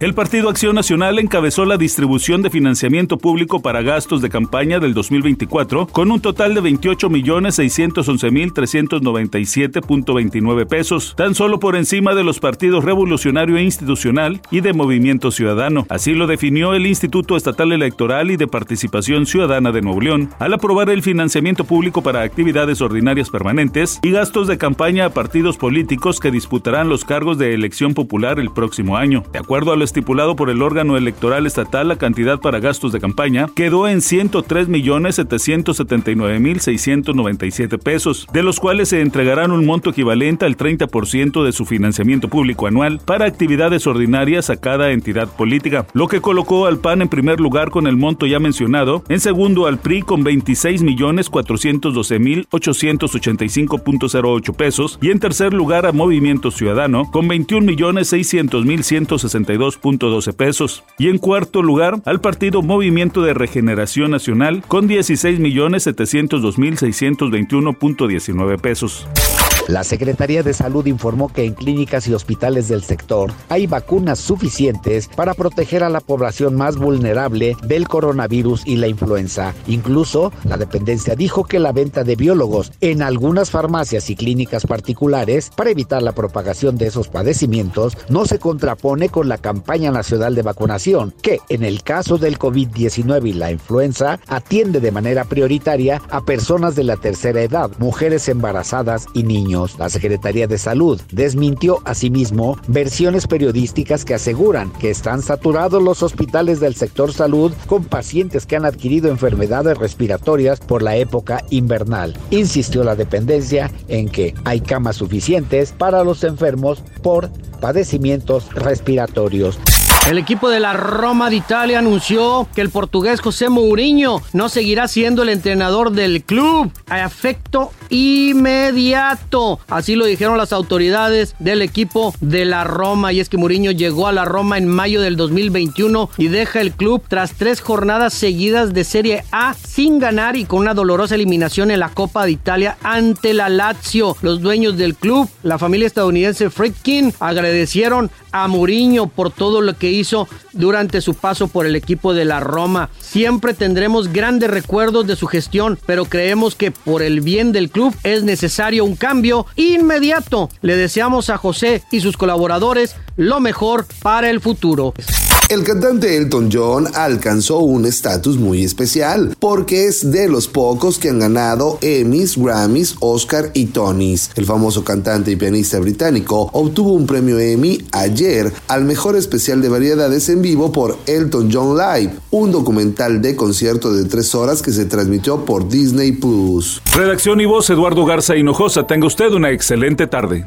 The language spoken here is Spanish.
El Partido Acción Nacional encabezó la distribución de financiamiento público para gastos de campaña del 2024 con un total de 28.611.397.29 pesos, tan solo por encima de los partidos Revolucionario e Institucional y de Movimiento Ciudadano. Así lo definió el Instituto Estatal Electoral y de Participación Ciudadana de Nuevo León al aprobar el financiamiento público para actividades ordinarias permanentes y gastos de campaña a partidos políticos que disputarán los cargos de elección popular el próximo año. De acuerdo a los estipulado por el órgano electoral estatal, la cantidad para gastos de campaña quedó en 103.779.697 pesos, de los cuales se entregarán un monto equivalente al 30% de su financiamiento público anual para actividades ordinarias a cada entidad política, lo que colocó al PAN en primer lugar con el monto ya mencionado, en segundo al PRI con 26.412.885.08 pesos y en tercer lugar a Movimiento Ciudadano con 21.600.162 12 pesos. Y en cuarto lugar, al partido Movimiento de Regeneración Nacional con 16.702.621.19 pesos. La Secretaría de Salud informó que en clínicas y hospitales del sector hay vacunas suficientes para proteger a la población más vulnerable del coronavirus y la influenza. Incluso, la dependencia dijo que la venta de biólogos en algunas farmacias y clínicas particulares para evitar la propagación de esos padecimientos no se contrapone con la campaña nacional de vacunación, que en el caso del COVID-19 y la influenza atiende de manera prioritaria a personas de la tercera edad, mujeres embarazadas y niños. La Secretaría de Salud desmintió asimismo versiones periodísticas que aseguran que están saturados los hospitales del sector salud con pacientes que han adquirido enfermedades respiratorias por la época invernal. Insistió la dependencia en que hay camas suficientes para los enfermos por padecimientos respiratorios. El equipo de la Roma de Italia anunció que el portugués José Mourinho no seguirá siendo el entrenador del club a efecto inmediato. Así lo dijeron las autoridades del equipo de la Roma. Y es que Mourinho llegó a la Roma en mayo del 2021 y deja el club tras tres jornadas seguidas de Serie A sin ganar y con una dolorosa eliminación en la Copa de Italia ante la Lazio. Los dueños del club, la familia estadounidense Friedkin, agradecieron a Mourinho por todo lo que hizo durante su paso por el equipo de la Roma. Siempre tendremos grandes recuerdos de su gestión, pero creemos que por el bien del club es necesario un cambio inmediato. Le deseamos a José y sus colaboradores lo mejor para el futuro. El cantante Elton John alcanzó un estatus muy especial porque es de los pocos que han ganado Emmys, Grammys, Oscar y Tonys. El famoso cantante y pianista británico obtuvo un premio Emmy ayer al mejor especial de variedades en vivo por Elton John Live, un documental de concierto de tres horas que se transmitió por Disney Plus. Redacción y voz Eduardo Garza Hinojosa. Tenga usted una excelente tarde.